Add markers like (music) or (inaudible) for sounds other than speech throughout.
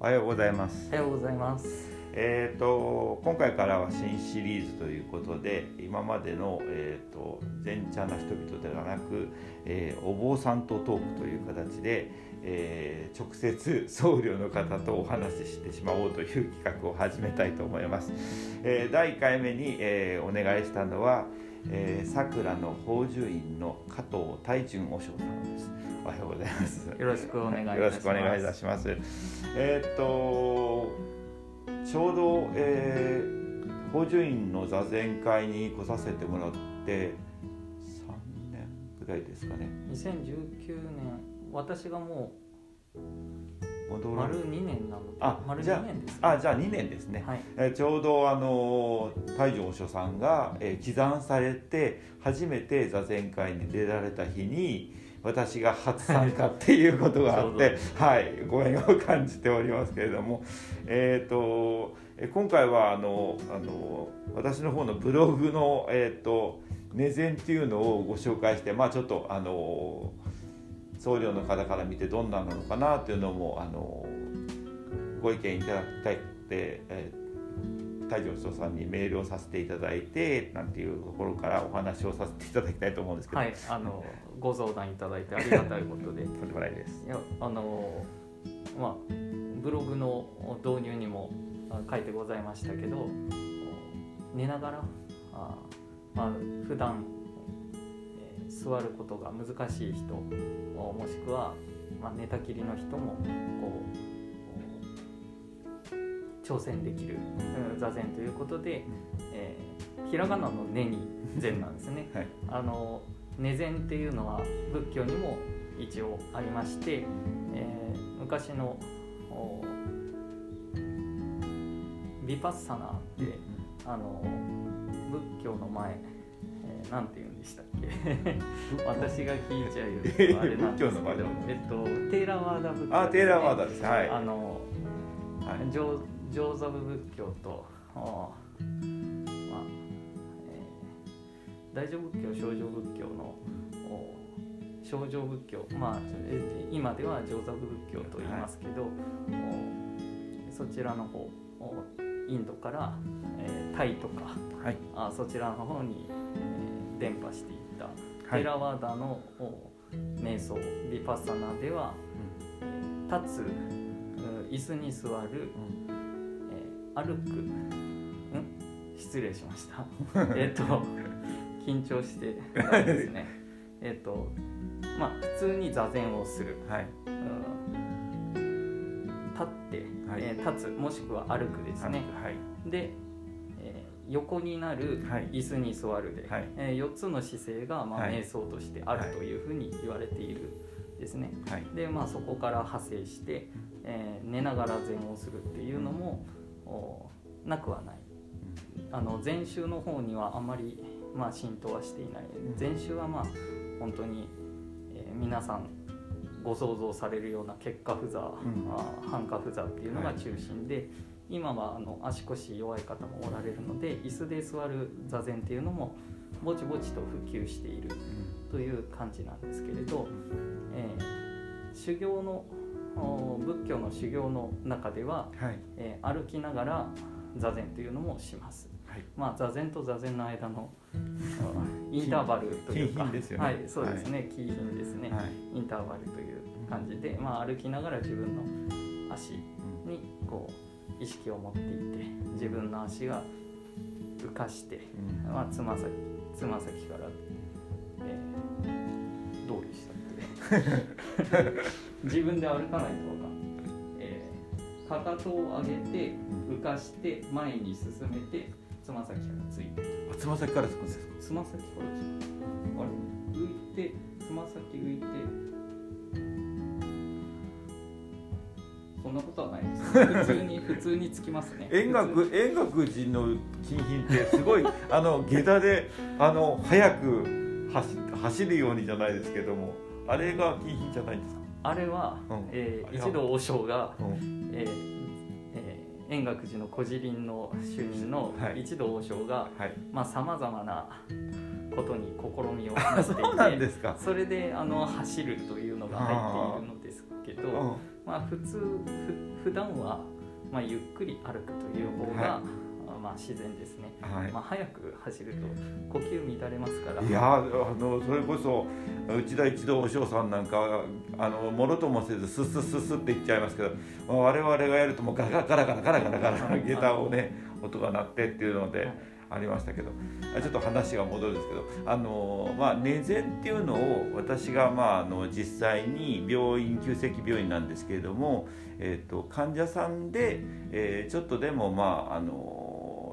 おはようございます。おはようございます。えーと今回からは新シリーズということで今までの、えーと、前茶な人々ではなく、えー、お坊さんとトークという形で、えー、直接僧侶の方とお話ししてしまおうという企画を始めたいと思います、えー、第1回目に、えお願いしたのはえー、桜の宝珠院の加藤大順和尚さんです。おはようございます。よろしくお願いいたします。よろしくお願いいたします。えー、っとちょうど、えー、宝珠院の座禅会に来させてもらって三年ぐらいですかね。2019年私がもう丸2年なのであ丸2年です、ね、あじゃあ2年ですね、はい、えちょうどあの大乗書さんが、えー、起算されて初めて座禅会に出られた日に私が初参加っていうことがあって (laughs) はいご縁を感じておりますけれども。えっ、ー、と今回はあのあの私の方のブログのえっ、ー、とネゼンっていうのをご紹介してまあちょっとあの僧侶の方から見てどんななのかなっていうのもあのご意見いただきたいって、えー、大乗師さんにメールをさせていただいてなんていうところからお話をさせていただきたいと思うんですけど、はい、あのご相談いただいてありがたいことで。とんでもないです。いやあのまあブログの導入にも書いてございましたけど寝ながらあまあ普段座ることが難しい人もしくは、まあ、寝たきりの人もこう挑戦できる座禅ということで、えー、ひらがなの「根」に禅なんですね。(laughs) はい、あの根禅っていうのは仏教にも一応ありまして、えー、昔のヴィパッサナーって、あの仏教の前なんて言うんでしたっけ？私が聞いちゃうあれなんですけどえっとテーラワーダ仏教、ね、あテーラワーダです。はい。あの、はい、上上座部仏教とまあ、えー、大乗仏教小乗仏教の小乗仏教まあ今では上座部仏教と言いますけど、はい、そちらの方インドから、えー、タイとか、はい、あそちらの方に、伝播していったテラワダの瞑想ヴィパッサナでは、立つ椅子に座る、え歩くん？失礼しました。(laughs) えっと緊張してですね。えっとまあ普通に座禅をする、はい、うん、立って、はい、えー、立つもしくは歩くですね、はい、で横になる椅子に座るで、はい、えー、4つの姿勢が、まあ、瞑想としてあるというふうに言われているですね、はい、でまあそこから派生して、えー、寝ながら禅をするっていうのもなくはない。あの禅宗の方にはあまり、まあ、浸透はしていない。禅宗はまあ本当に、えー、皆さんご想像されるような結果不座、うん、反価不座っていうのが中心で、はい今はあの足腰弱い方もおられるので椅子で座る座禅っていうのもぼちぼちと普及しているという感じなんですけれど、えー、修行の仏教の修行の中では、はい、えー、歩きながら座禅というのもします。はい、まあ座禅と座禅の間のインターバルというか、ね、はい、そうですね、キーヒンですね、はい、インターバルという感じで、まあ歩きながら自分の足にこう意識を持っていて自分の足が浮かして、うん、まあ、つま先つま先から、えー、どうでしたっけ (laughs) 自分で歩かないと分かんない、えー、かかとを上げて浮かして前に進めてつま先からついてつま先からつくんですか？つま先からつくあれ？浮いてつま先浮いて。そんなことはないです。(laughs) 普通に普通につきますね。円覚円覚寺の金品ってすごいあの下駄であの早く走走るようにじゃないですけどもあれが金品じゃないんですか？あれは、うん、えー、一度和尚が、うん、えーえー、円覚寺の小寺林の主任の一度和尚がさまざ、まなことに試みをなしていてそれであの走るというのが入っているのですけど、まあ、普通ふ普段はまあゆっくり歩くという方が、はい。まあ自然ですね、はい、まあ、早く走ると呼吸乱れますから。いやあのそれこそ内田一郎和尚さんなんかあのもろともせずスッスッスッスッって言っちゃいますけど、まあ、我々がやるともうガラガラガラガラガラガラ下駄をね音が鳴ってっていうので。ありましたけどちょっと話が戻るんですけどあの、まあ、寝前っていうのを私が、まあ、あの実際に病院急性期病院なんですけれども、えーと、と患者さんで、えー、ちょっとでもまああの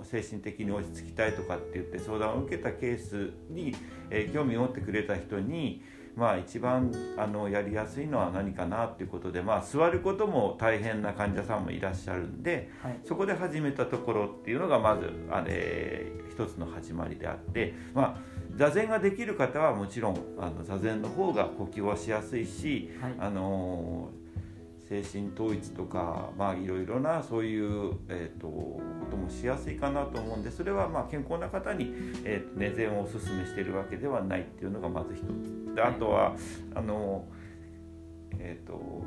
精神的に落ち着きたいとかって言って相談を受けたケースに、えー、興味を持ってくれた人にまあ一番あのやりやすいのは何かなっていうことで、まあ、座ることも大変な患者さんもいらっしゃるんで、はい、そこで始めたところっていうのがまずあれ一つの始まりであって、まあ、座禅ができる方はもちろんあの座禅の方が呼吸はしやすいし、はい、あのー精神統一とかまあいろいろなそういう、えーと、こともしやすいかなと思うんでそれはまあ健康な方に、えーと、寝前をおすすめしてるわけではないっていうのがまず一つ。であとはあのえっ、ー、と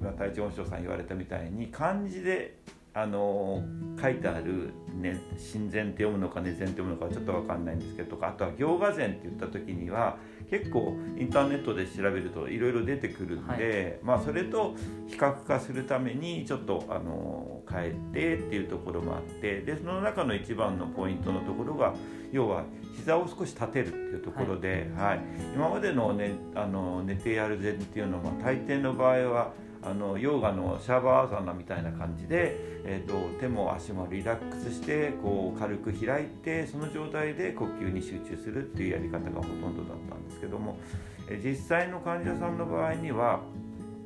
今太一音章さん言われたみたいに漢字であの書いてある、ね「神前」って読むのか「寝前」って読むのかはちょっと分かんないんですけどとかあとは「行画前」って言った時には結構インターネットで調べるといろいろ出てくるんで、はい、まあそれと比較化するためにちょっとあの変えてっていうところもあってでその中の一番のポイントのところが要は膝を少し立てるっていうところで、はい、はい、今までの,、ね、あの寝てやる禅っていうのは大抵の場合はあのヨガのシャバーサナみたいな感じで、えーと、手も足もリラックスしてこう軽く開いてその状態で呼吸に集中するっていうやり方がほとんどだったんですけども、え実際の患者さんの場合には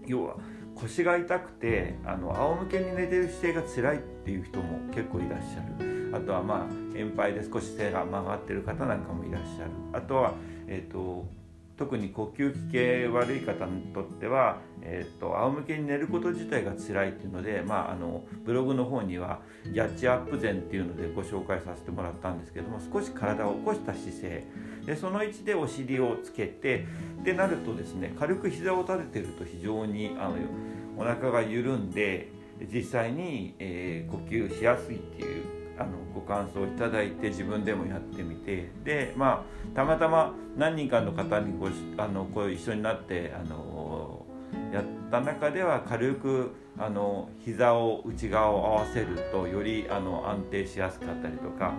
要は腰が痛くてあの仰向けに寝てる姿勢が辛いっていう人も結構いらっしゃる。あとはまあ円杯で少し背が曲がってる方なんかもいらっしゃる。あとは、えーと特に呼吸器系悪い方にとっては、えーと、仰向けに寝ること自体が辛いっていうので、まあ、あのブログの方にはギャッチアップ禅っていうのでご紹介させてもらったんですけども少し体を起こした姿勢。でその位置でお尻をつけてでなるとですね軽く膝を立ててると非常にあのお腹が緩んで実際に、えー、呼吸しやすいっていうあのご感想いただいて自分でもやってみてでまあたまたま何人かの方にごあのこう一緒になってあのやった中では軽くあの膝を内側を合わせるとよりあの安定しやすかったりとか、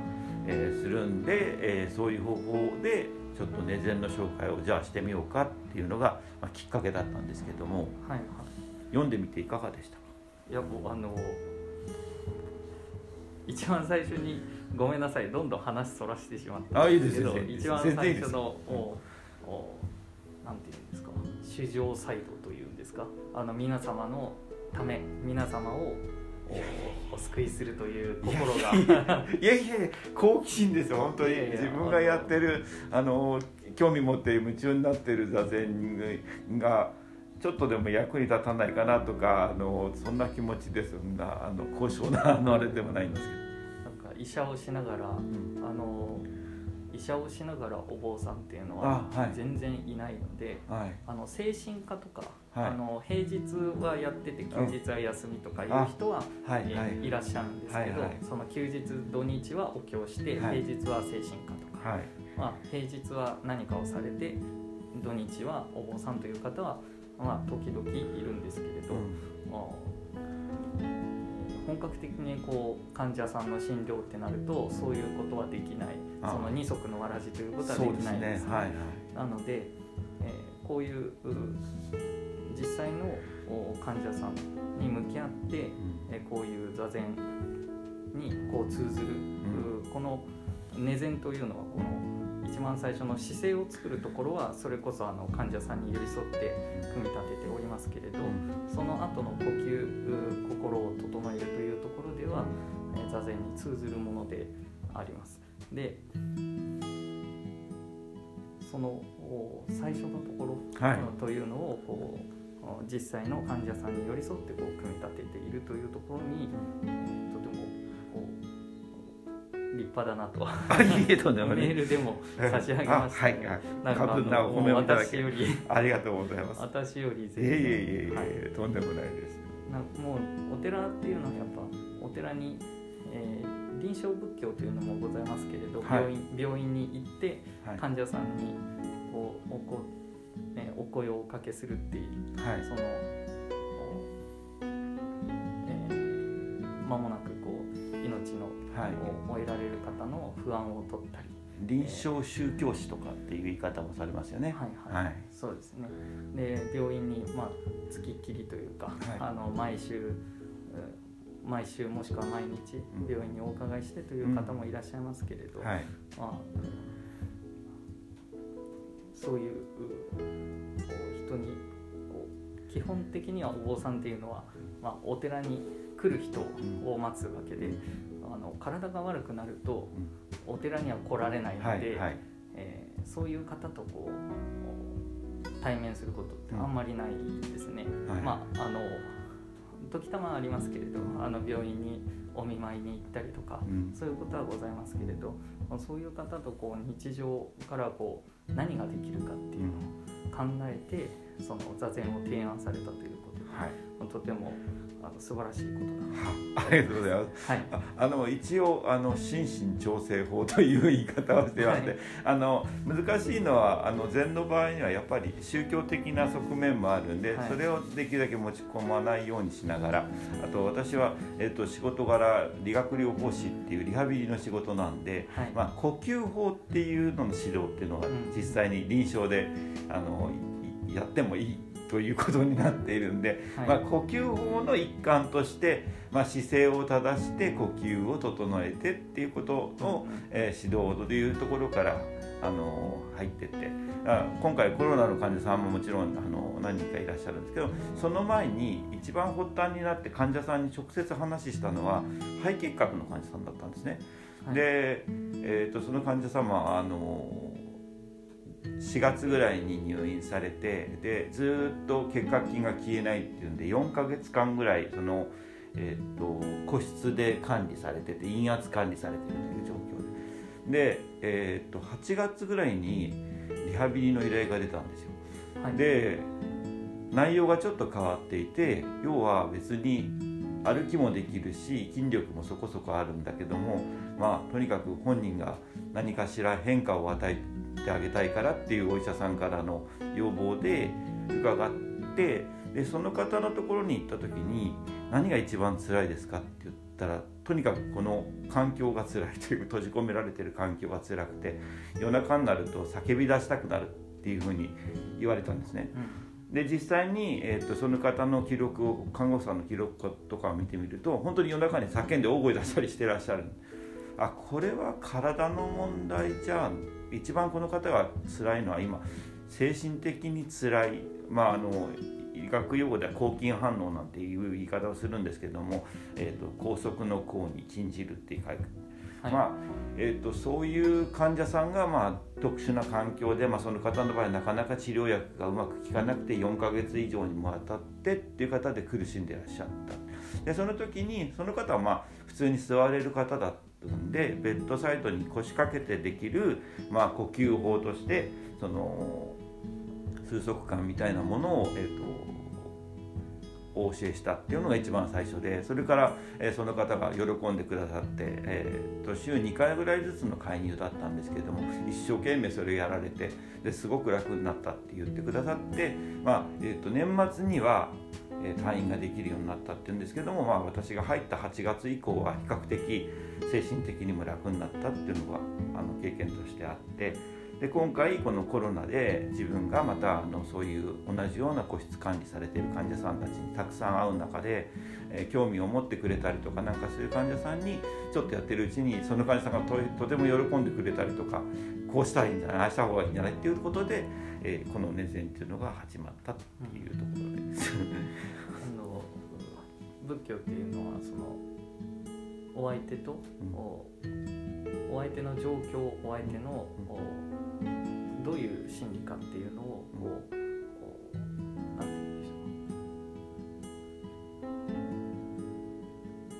えー、するんで、えー、そういう方法でちょっと寝前の紹介をじゃあしてみようかっていうのが、まあ、きっかけだったんですけども、はいはい、読んでみていかがでしたか？いやもうあの一番最初にごめんなさいどんどん話そらしてしまったんですけど一番最初のおおなんていうんですか市場サイドというんですかあの皆様のため皆様をお救いするという心が。いやいや好奇心ですよ本当に。自分がやってるあの興味持って夢中になってる座禅がちょっとでも役に立たないかなとかあのそんな気持ちです。そんなあの高尚なあのあれでもないんですけど。なんか医者をしながら、うん、あの医者をしながらお坊さんっていうのは全然いないのであ、はい、あの精神科とか、はい、あの平日はやってて休日は休みとかいう人は、はい、えいらっしゃるんですけど、その休日土日はお経して平日は精神科とか、まあ、平日は何かをされて土日はお坊さんという方はまあ、時々いるんですけれど、うん、本格的にこう患者さんの診療ってなるとそういうことはできない。その二足のわらじということはできないんですね。すね。はいはい、なので、えー、こういう実際の患者さんに向き合って、うん、えこういう座禅にこう通ずる、うん、この寝禅というのはこの一番最初の姿勢を作るところはそれこそあの患者さんに寄り添って組み立てておりますけれどその後の呼吸心を整えるというところでは座禅に通ずるものであります。でその最初のところというのをこう実際の患者さんに寄り添ってこう組み立てているというところに立派だなと。メールでも差し上げました、ね、はいなんかあ過分なおの褒め私よりありがとうございます。私よりいぜひ。えいえいえいえ、はい。とんでもないです。なもうお寺っていうのはやっぱお寺に、えー臨床仏教というのもございますけれど、はい。病院病院に行ってはい。患者さんにこうおこ、えーお声をおかけするっていうはい。その、おえー間もなくこう命の、はい。を終えられる方の不安を取ったり、臨床宗教師とかっていう言い方もされますよね。はいはい。はい。そうですね。で病院に、まあ、つきっきりというか、はい。あの毎週う毎週もしくは毎日うん。病院にお伺いしてという方もいらっしゃいますけれど、はい。まあ、そういううこう人にこう基本的にはお坊さんっていうのは、まあ、お寺に来る人を待つわけで、あの体が悪くなるとお寺には来られないので、はいはい。えーそういう方とこう対面することってあんまりないですね。はい。まああの時たまありますけれどあの病院にお見舞いに行ったりとか、うん。そういうことはございますけれどそういう方とこう日常からこう何ができるかっていうのを考えてその座禅を提案されたということで、はい。とてもあの素晴らしいことだはありがとうございます。なはい。ああの一応あの心身調整法という言い方をしてまして、はい。あの難しいのはあの禅の場合にはやっぱり宗教的な側面もあるんで、はい。それをできるだけ持ち込まないようにしながらあと私は、えっと仕事柄理学療法士っていうリハビリの仕事なんで、はい。まあ、呼吸法っていうのの指導っていうのがうん。実際に臨床であのいやってもいいということになっているんで、はい。まあ、呼吸法の一環として、まあ、姿勢を正して呼吸を整えてっていうことの、えー指導というところから、あの入ってってあ今回コロナの患者さんももちろんあの何人かいらっしゃるんですけどその前に一番発端になって患者さんに直接話したのは肺結核の患者さんだったんですね。はい。で、えー、とその患者様はあの4月ぐらいに入院されてでずっと結核菌が消えないっていうんで4ヶ月間ぐらいその、えー、と個室で管理されてて陰圧管理されてるという状況でで、えー、と8月ぐらいにリハビリの依頼が出たんですよ。はいで内容がちょっと変わっていて要は別に歩きもできるし筋力もそこそこあるんだけどもまあとにかく本人が何かしら変化を与えてあげたいからっていうお医者さんからの要望で伺ってでその方のところに行った時に何が一番辛いですかって言ったらとにかくこの環境が辛いという閉じ込められてる環境が辛くて夜中になると叫び出したくなるっていうふうに言われたんですね。うんで実際に、えー、とその方の記録を看護師さんの記録とかを見てみると本当に夜中に叫んで大声出したりしてらっしゃる。あこれは体の問題じゃん。一番この方が辛いのは今精神的に辛い。まああの医学用語では抗菌反応なんていう言い方をするんですけども、えー、と高速の抗に禁じるって書いてはい。まあえー、とそういう患者さんが、まあ、特殊な環境で、まあ、その方の場合なかなか治療薬がうまく効かなくて4ヶ月以上にもわたってっていう方で苦しんでいらっしゃった。でその時にその方はまあ普通に座れる方だったんでベッドサイドに腰掛けてできる、まあ、呼吸法としてその数息間みたいなものを、えー、とお教えしたっていうのが一番最初でそれから、えその方が喜んでくださって、えーと週2回ぐらいずつの介入だったんですけども一生懸命それをやられてですごく楽になったって言ってくださって、まあえー、と年末には、え退院ができるようになったっていうんですけども、まあ、私が入った8月以降は比較的精神的にも楽になったっていうのがあの経験としてあって。で今回このコロナで自分がまたあのそういう同じような個室管理されている患者さんたちにたくさん会う中で、えー興味を持ってくれたりとかなんかそういう患者さんにちょっとやってるうちにその患者さんがととても喜んでくれたりとかこうしたらいいんじゃないああした方がいいんじゃないっていうことで、えーこの熱禅っていうのが始まったっていうところです。(laughs) あの仏教っていうのはそのお相手と、うんおお相手の状況お相手の、おどういう心理かっていうのをこう、おなんて言うんでしょう。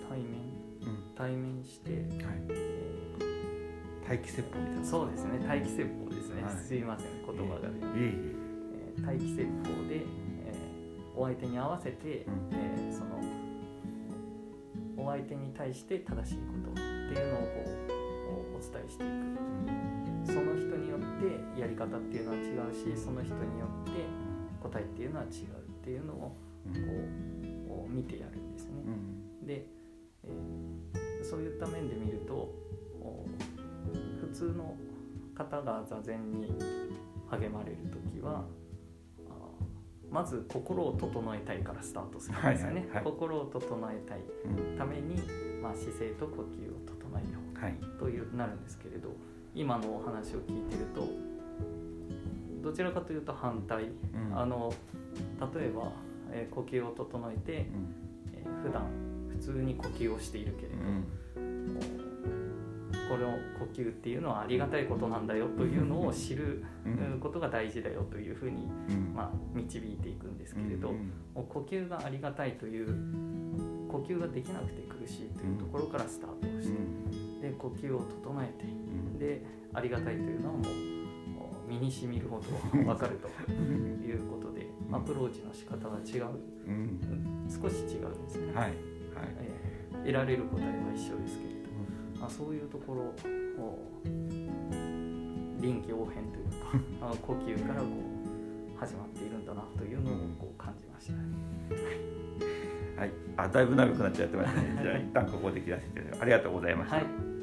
対面？うん。対面して、はい。えー待機説法みたいな。そうですね。待機説法ですね、はい、すいません言葉が、えー、えー、待機説法で、えー、お相手に合わせて、うん、えー、そのお相手に対して正しいことっていうのをこうお伝えしていく、方っていうのは違うしその人によって答えっていうのは違うっていうのをこう、うん、見てやるんですね。で、えー、そういった面で見ると普通の方が座禅に励まれる時はまず心を整えたいからスタートするんですよね、はいはいはい、心を整えたいために、うん、まあ、姿勢と呼吸を整えようという、なるんですけれど今のお話を聞いてるちらかというと反対、うん、あの例えば、えー、呼吸を整えて、うん。えー、普段普通に呼吸をしているけれど、うん。この呼吸っていうのはありがたいことなんだよというのを知ることが大事だよというふうに、まあ、導いていくんですけれど、呼吸がありがたいという呼吸ができなくて苦しいというところからスタートをして、で呼吸を整えて、でありがたいというのはもう身にしみるほど (laughs) 分かるということで、アプローチの仕方は違う、少し違うんですね、はいはい。えー、得られる答えは一緒ですけれどまあ、そういうところを臨機応変というか (laughs) あの呼吸からこう始まっているんだなというのをこう感じました。ね。はい、あだいぶ長くなっちゃってますね。じゃあ (laughs) 一旦ここで切らせてありがとうございました。はい